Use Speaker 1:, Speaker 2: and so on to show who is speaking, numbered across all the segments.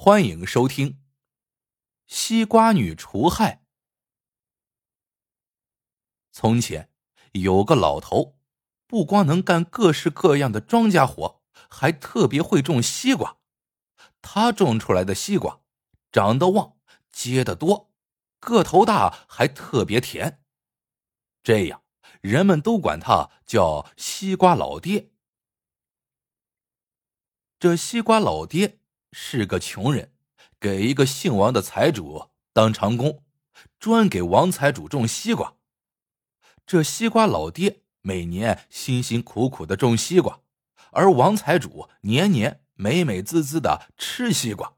Speaker 1: 欢迎收听《西瓜女除害》。从前有个老头，不光能干各式各样的庄稼活，还特别会种西瓜。他种出来的西瓜长得旺，结得多，个头大，还特别甜。这样，人们都管他叫西瓜老爹。这西瓜老爹。是个穷人，给一个姓王的财主当长工，专给王财主种西瓜。这西瓜老爹每年辛辛苦苦的种西瓜，而王财主年年美美滋滋的吃西瓜。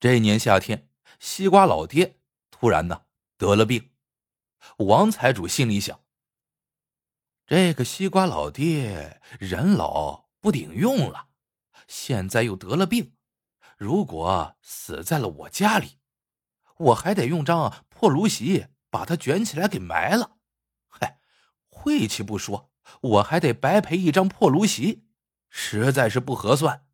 Speaker 1: 这年夏天，西瓜老爹突然呢得了病，王财主心里想：这个西瓜老爹人老不顶用了。现在又得了病，如果死在了我家里，我还得用张破芦席把他卷起来给埋了。嗨，晦气不说，我还得白赔一张破芦席，实在是不合算。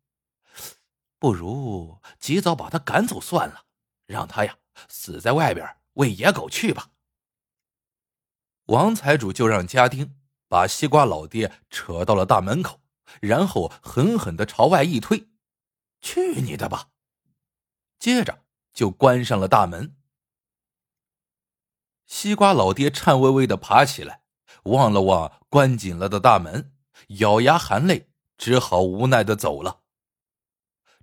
Speaker 1: 不如及早把他赶走算了，让他呀死在外边喂野狗去吧。王财主就让家丁把西瓜老爹扯到了大门口。然后狠狠的朝外一推，去你的吧！接着就关上了大门。西瓜老爹颤巍巍的爬起来，望了望关紧了的大门，咬牙含泪，只好无奈的走了。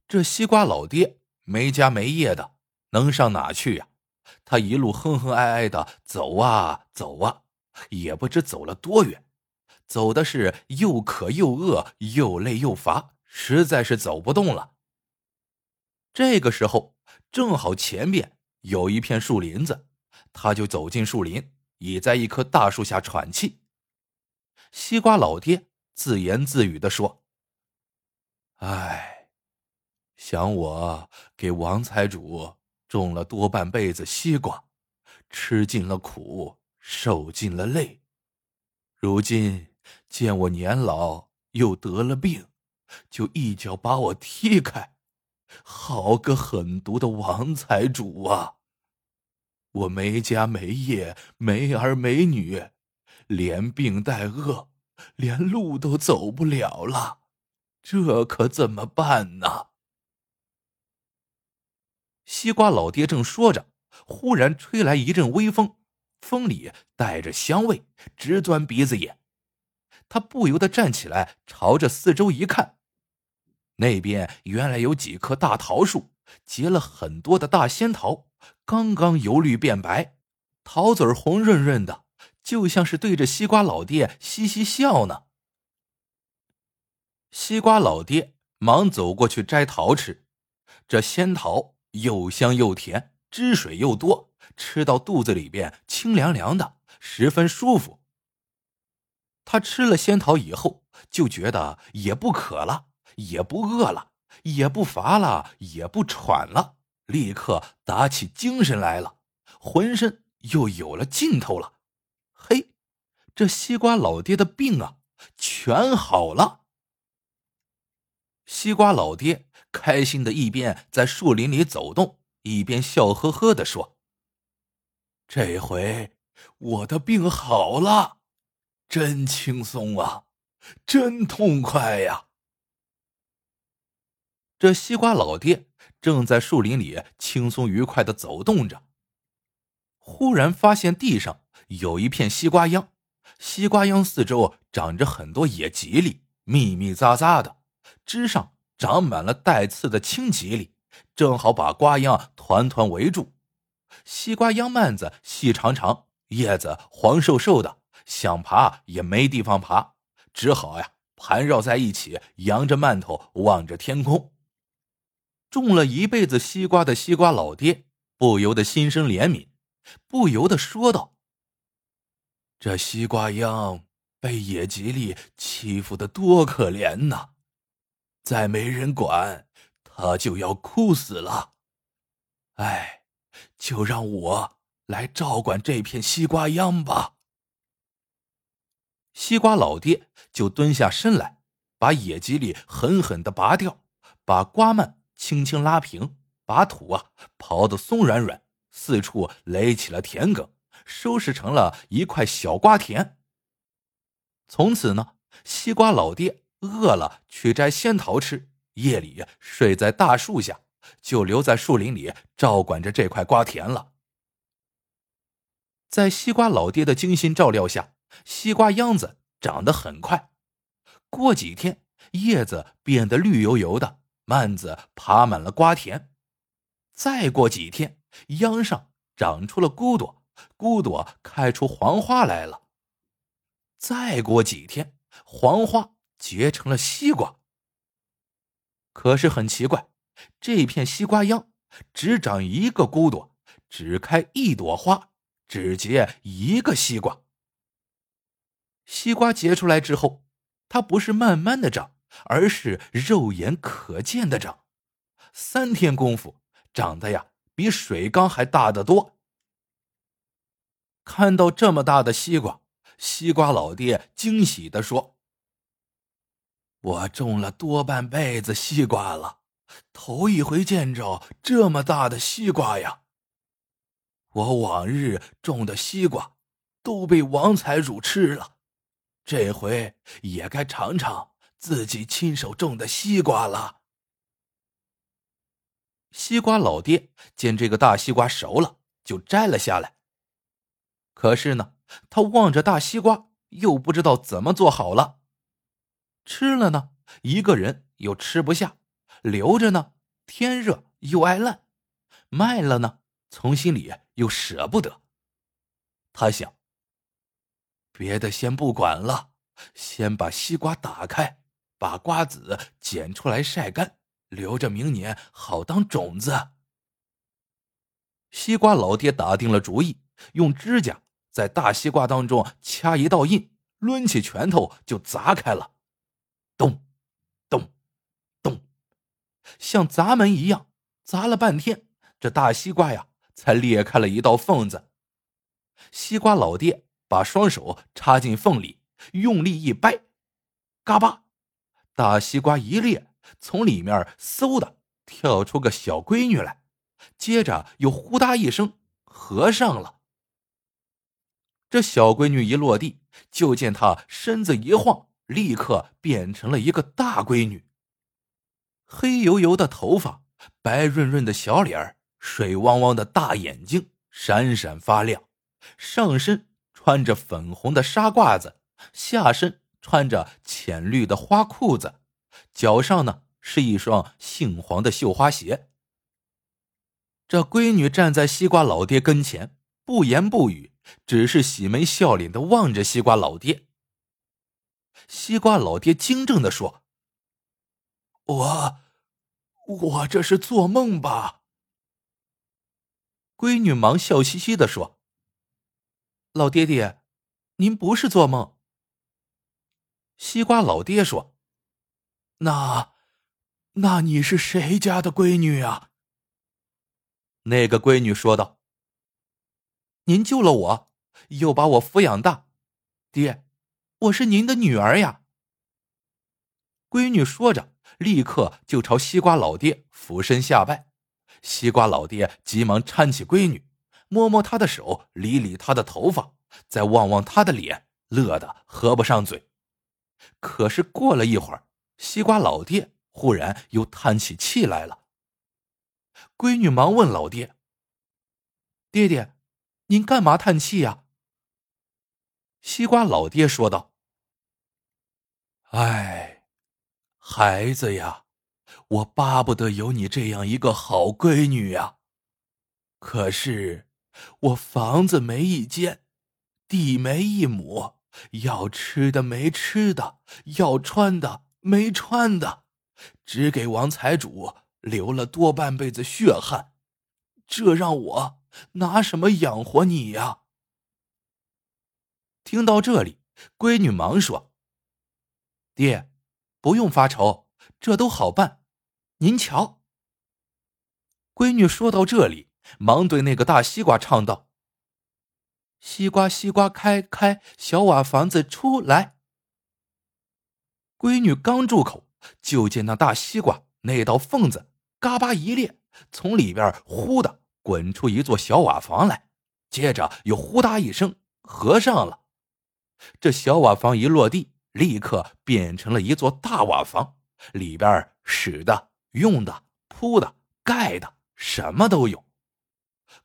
Speaker 1: 这西瓜老爹没家没业的，能上哪去呀？他一路哼哼哀哀的走啊走啊，也不知走了多远。走的是又渴又饿又累又乏，实在是走不动了。这个时候正好前边有一片树林子，他就走进树林，倚在一棵大树下喘气。西瓜老爹自言自语的说：“哎，想我给王财主种了多半辈子西瓜，吃尽了苦，受尽了累，如今。”见我年老又得了病，就一脚把我踢开。好个狠毒的王财主啊！我没家没业，没儿没女，连病带饿，连路都走不了了。这可怎么办呢？西瓜老爹正说着，忽然吹来一阵微风，风里带着香味，直钻鼻子眼。他不由得站起来，朝着四周一看，那边原来有几棵大桃树，结了很多的大仙桃，刚刚由绿变白，桃籽红润润的，就像是对着西瓜老爹嘻嘻笑呢。西瓜老爹忙走过去摘桃吃，这仙桃又香又甜，汁水又多，吃到肚子里边清凉凉的，十分舒服。他吃了仙桃以后，就觉得也不渴了，也不饿了，也不乏了，也不喘了，立刻打起精神来了，浑身又有了劲头了。嘿，这西瓜老爹的病啊，全好了。西瓜老爹开心的一边在树林里走动，一边笑呵呵的说：“这回我的病好了。”真轻松啊，真痛快呀！这西瓜老爹正在树林里轻松愉快的走动着，忽然发现地上有一片西瓜秧，西瓜秧四周长着很多野蒺藜，密密匝匝的，枝上长满了带刺的青蒺藜，正好把瓜秧团团围住。西瓜秧蔓子细长长，叶子黄瘦瘦的。想爬也没地方爬，只好呀盘绕在一起，扬着馒头望着天空。种了一辈子西瓜的西瓜老爹不由得心生怜悯，不由得说道：“这西瓜秧被野吉利欺负的多可怜呐！再没人管，他就要枯死了。哎，就让我来照管这片西瓜秧吧。”西瓜老爹就蹲下身来，把野蒺藜狠狠的拔掉，把瓜蔓轻轻拉平，把土啊刨得松软软，四处垒起了田埂，收拾成了一块小瓜田。从此呢，西瓜老爹饿了去摘仙桃吃，夜里睡在大树下，就留在树林里照管着这块瓜田了。在西瓜老爹的精心照料下，西瓜秧子长得很快。过几天，叶子变得绿油油的，蔓子爬满了瓜田。再过几天，秧上长出了骨朵，骨朵开出黄花来了。再过几天，黄花结成了西瓜。可是很奇怪，这片西瓜秧只长一个骨朵，只开一朵花。只结一个西瓜。西瓜结出来之后，它不是慢慢的长，而是肉眼可见的长。三天功夫，长得呀比水缸还大得多。看到这么大的西瓜，西瓜老爹惊喜的说：“我种了多半辈子西瓜了，头一回见着这么大的西瓜呀！”我往日种的西瓜都被王财主吃了，这回也该尝尝自己亲手种的西瓜了。西瓜老爹见这个大西瓜熟了，就摘了下来。可是呢，他望着大西瓜，又不知道怎么做好了。吃了呢，一个人又吃不下；留着呢，天热又爱烂；卖了呢。从心里又舍不得，他想：别的先不管了，先把西瓜打开，把瓜子捡出来晒干，留着明年好当种子。西瓜老爹打定了主意，用指甲在大西瓜当中掐一道印，抡起拳头就砸开了，咚，咚，咚，像砸门一样砸了半天，这大西瓜呀！才裂开了一道缝子，西瓜老爹把双手插进缝里，用力一掰，嘎巴，大西瓜一裂，从里面嗖的跳出个小闺女来，接着又呼哒一声合上了。这小闺女一落地，就见她身子一晃，立刻变成了一个大闺女，黑油油的头发，白润润的小脸。水汪汪的大眼睛闪闪发亮，上身穿着粉红的纱褂子，下身穿着浅绿的花裤子，脚上呢是一双杏黄的绣花鞋。这闺女站在西瓜老爹跟前，不言不语，只是喜眉笑脸的望着西瓜老爹。西瓜老爹惊怔的说：“我，我这是做梦吧？”闺女忙笑嘻嘻的说：“老爹爹，您不是做梦。”西瓜老爹说：“那，那你是谁家的闺女啊？”那个闺女说道：“您救了我，又把我抚养大，爹，我是您的女儿呀。”闺女说着，立刻就朝西瓜老爹俯身下拜。西瓜老爹急忙搀起闺女，摸摸她的手，理理她的头发，再望望她的脸，乐得合不上嘴。可是过了一会儿，西瓜老爹忽然又叹起气来了。闺女忙问老爹：“爹爹，您干嘛叹气呀？”西瓜老爹说道：“哎，孩子呀。”我巴不得有你这样一个好闺女呀，可是我房子没一间，地没一亩，要吃的没吃的，要穿的没穿的，只给王财主流了多半辈子血汗，这让我拿什么养活你呀？听到这里，闺女忙说：“爹，不用发愁，这都好办。”您瞧，闺女说到这里，忙对那个大西瓜唱道：“西瓜西瓜开开，小瓦房子出来。”闺女刚住口，就见那大西瓜那道缝子嘎巴一裂，从里边呼的滚出一座小瓦房来，接着又呼哒一声合上了。这小瓦房一落地，立刻变成了一座大瓦房，里边使的、用的、铺的、盖的，什么都有。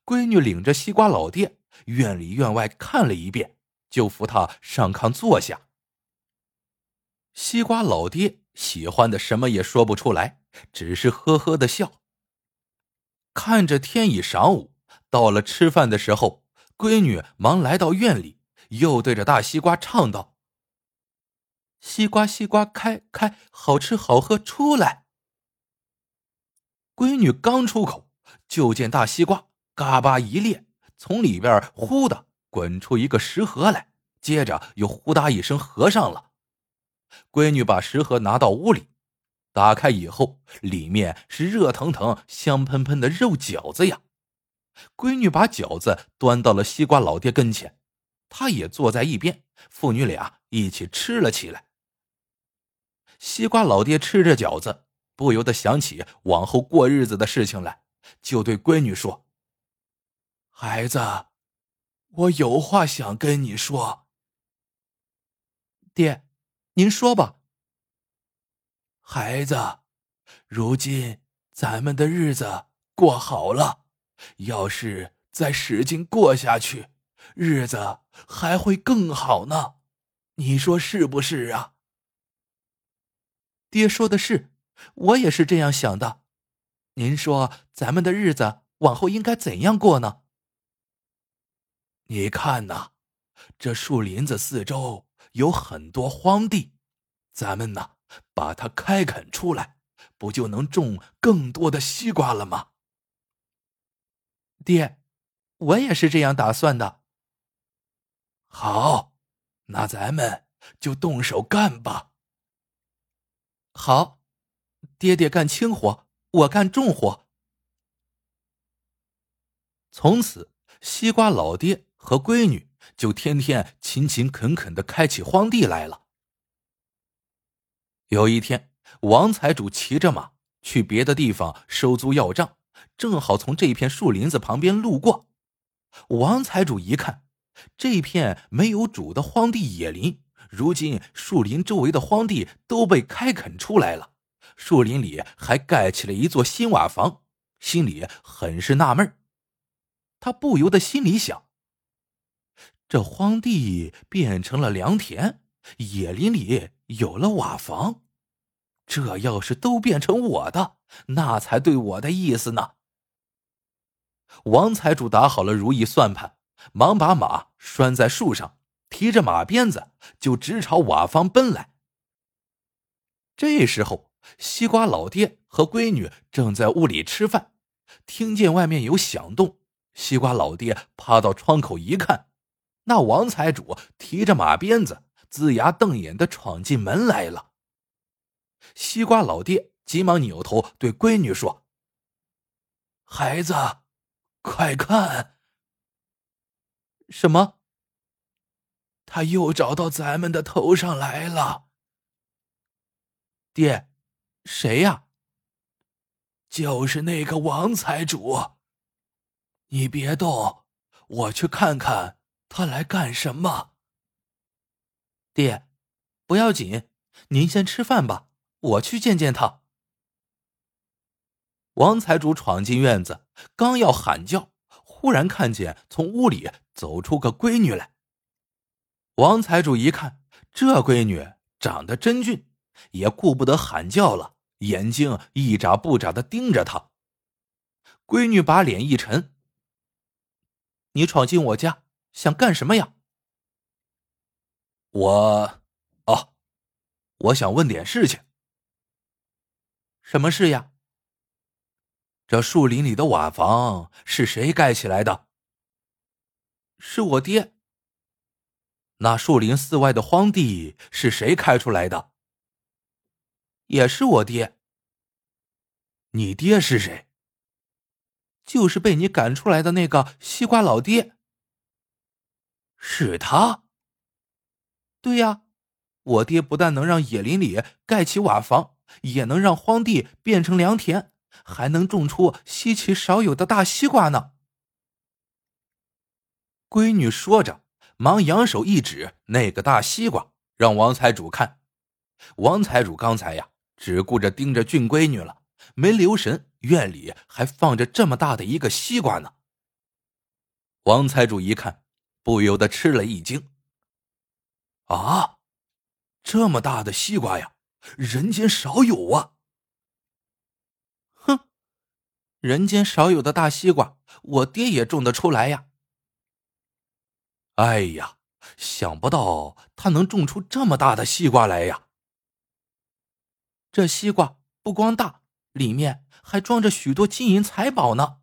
Speaker 1: 闺女领着西瓜老爹院里院外看了一遍，就扶他上炕坐下。西瓜老爹喜欢的什么也说不出来，只是呵呵的笑。看着天已晌午，到了吃饭的时候，闺女忙来到院里，又对着大西瓜唱道：“西瓜西瓜开开，好吃好喝出来。”闺女刚出口，就见大西瓜嘎巴一裂，从里边呼的滚出一个食盒来，接着又呼哒一声合上了。闺女把食盒拿到屋里，打开以后，里面是热腾腾、香喷喷的肉饺子呀。闺女把饺子端到了西瓜老爹跟前，他也坐在一边，父女俩一起吃了起来。西瓜老爹吃着饺子，不由得想起往后过日子的事情来，就对闺女说：“孩子，我有话想跟你说。”爹。您说吧，孩子，如今咱们的日子过好了，要是再使劲过下去，日子还会更好呢。你说是不是啊？爹说的是，我也是这样想的。您说咱们的日子往后应该怎样过呢？你看呐，这树林子四周。有很多荒地，咱们呢把它开垦出来，不就能种更多的西瓜了吗？爹，我也是这样打算的。好，那咱们就动手干吧。好，爹爹干轻活，我干重活。从此，西瓜老爹和闺女。就天天勤勤恳恳的开起荒地来了。有一天，王财主骑着马去别的地方收租要账，正好从这片树林子旁边路过。王财主一看，这片没有主的荒地野林，如今树林周围的荒地都被开垦出来了，树林里还盖起了一座新瓦房，心里很是纳闷他不由得心里想。这荒地变成了良田，野林里有了瓦房，这要是都变成我的，那才对我的意思呢。王财主打好了如意算盘，忙把马拴在树上，提着马鞭子就直朝瓦房奔来。这时候，西瓜老爹和闺女正在屋里吃饭，听见外面有响动，西瓜老爹趴到窗口一看。那王财主提着马鞭子，龇牙瞪眼的闯进门来了。西瓜老爹急忙扭头对闺女说：“孩子，快看！什么？他又找到咱们的头上来了。爹，谁呀？就是那个王财主。你别动，我去看看。”他来干什么？爹，不要紧，您先吃饭吧，我去见见他。王财主闯进院子，刚要喊叫，忽然看见从屋里走出个闺女来。王财主一看，这闺女长得真俊，也顾不得喊叫了，眼睛一眨不眨的盯着他。闺女把脸一沉：“你闯进我家。”想干什么呀？我，哦，我想问点事情。什么事呀？这树林里的瓦房是谁盖起来的？是我爹。那树林寺外的荒地是谁开出来的？也是我爹。你爹是谁？就是被你赶出来的那个西瓜老爹。是他。对呀，我爹不但能让野林里盖起瓦房，也能让荒地变成良田，还能种出稀奇少有的大西瓜呢。闺女说着，忙扬手一指那个大西瓜，让王财主看。王财主刚才呀，只顾着盯着俊闺女了，没留神院里还放着这么大的一个西瓜呢。王财主一看，不由得吃了一惊：“啊，这么大的西瓜呀，人间少有啊！”哼，人间少有的大西瓜，我爹也种得出来呀。哎呀，想不到他能种出这么大的西瓜来呀！这西瓜不光大，里面还装着许多金银财宝呢。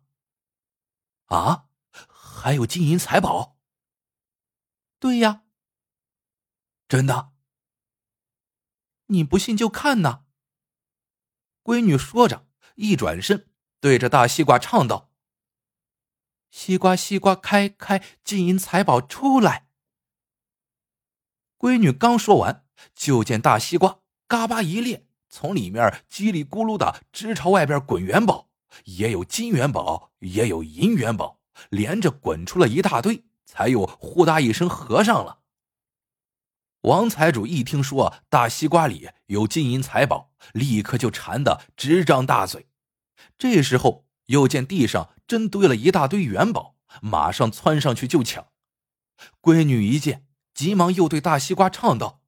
Speaker 1: 啊，还有金银财宝？对呀，真的。你不信就看呐。闺女说着，一转身对着大西瓜唱道。西瓜，西瓜开开，金银财宝出来。闺女刚说完，就见大西瓜嘎巴一裂，从里面叽里咕噜的直朝外边滚元宝，也有金元宝，也有银元宝，连着滚出了一大堆，才又呼哒一声合上了。王财主一听说大西瓜里有金银财宝，立刻就馋得直张大嘴。这时候。又见地上真堆了一大堆元宝，马上窜上去就抢。闺女一见，急忙又对大西瓜唱道：“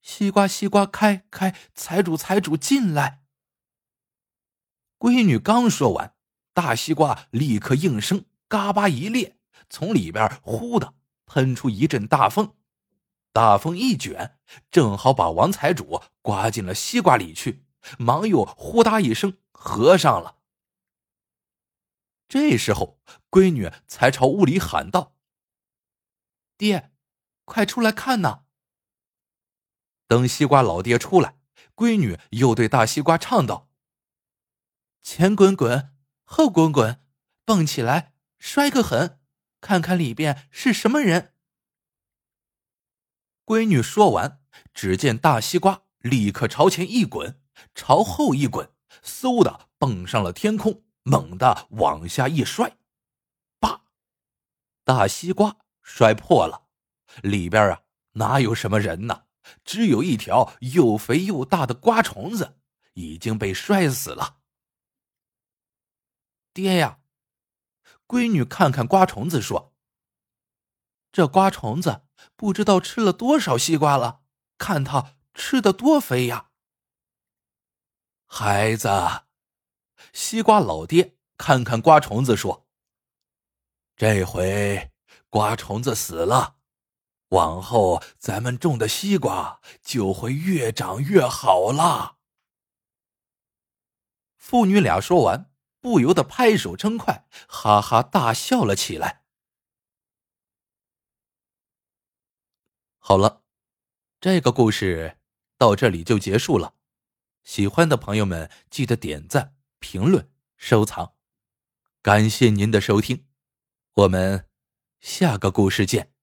Speaker 1: 西瓜西瓜开开，财主财主进来。”闺女刚说完，大西瓜立刻应声嘎巴一裂，从里边呼的喷出一阵大风，大风一卷，正好把王财主刮进了西瓜里去，忙又呼哒一声合上了。这时候，闺女才朝屋里喊道：“爹，快出来看呐！”等西瓜老爹出来，闺女又对大西瓜唱道：“前滚滚，后滚滚，蹦起来摔个狠，看看里边是什么人。”闺女说完，只见大西瓜立刻朝前一滚，朝后一滚，嗖的蹦上了天空。猛地往下一摔，叭！大西瓜摔破了，里边啊哪有什么人呢？只有一条又肥又大的瓜虫子，已经被摔死了。爹呀！闺女看看瓜虫子说：“这瓜虫子不知道吃了多少西瓜了，看它吃的多肥呀！”孩子。西瓜老爹看看瓜虫子说：“这回瓜虫子死了，往后咱们种的西瓜就会越长越好了。”父女俩说完，不由得拍手称快，哈哈大笑了起来。好了，这个故事到这里就结束了。喜欢的朋友们记得点赞。评论、收藏，感谢您的收听，我们下个故事见。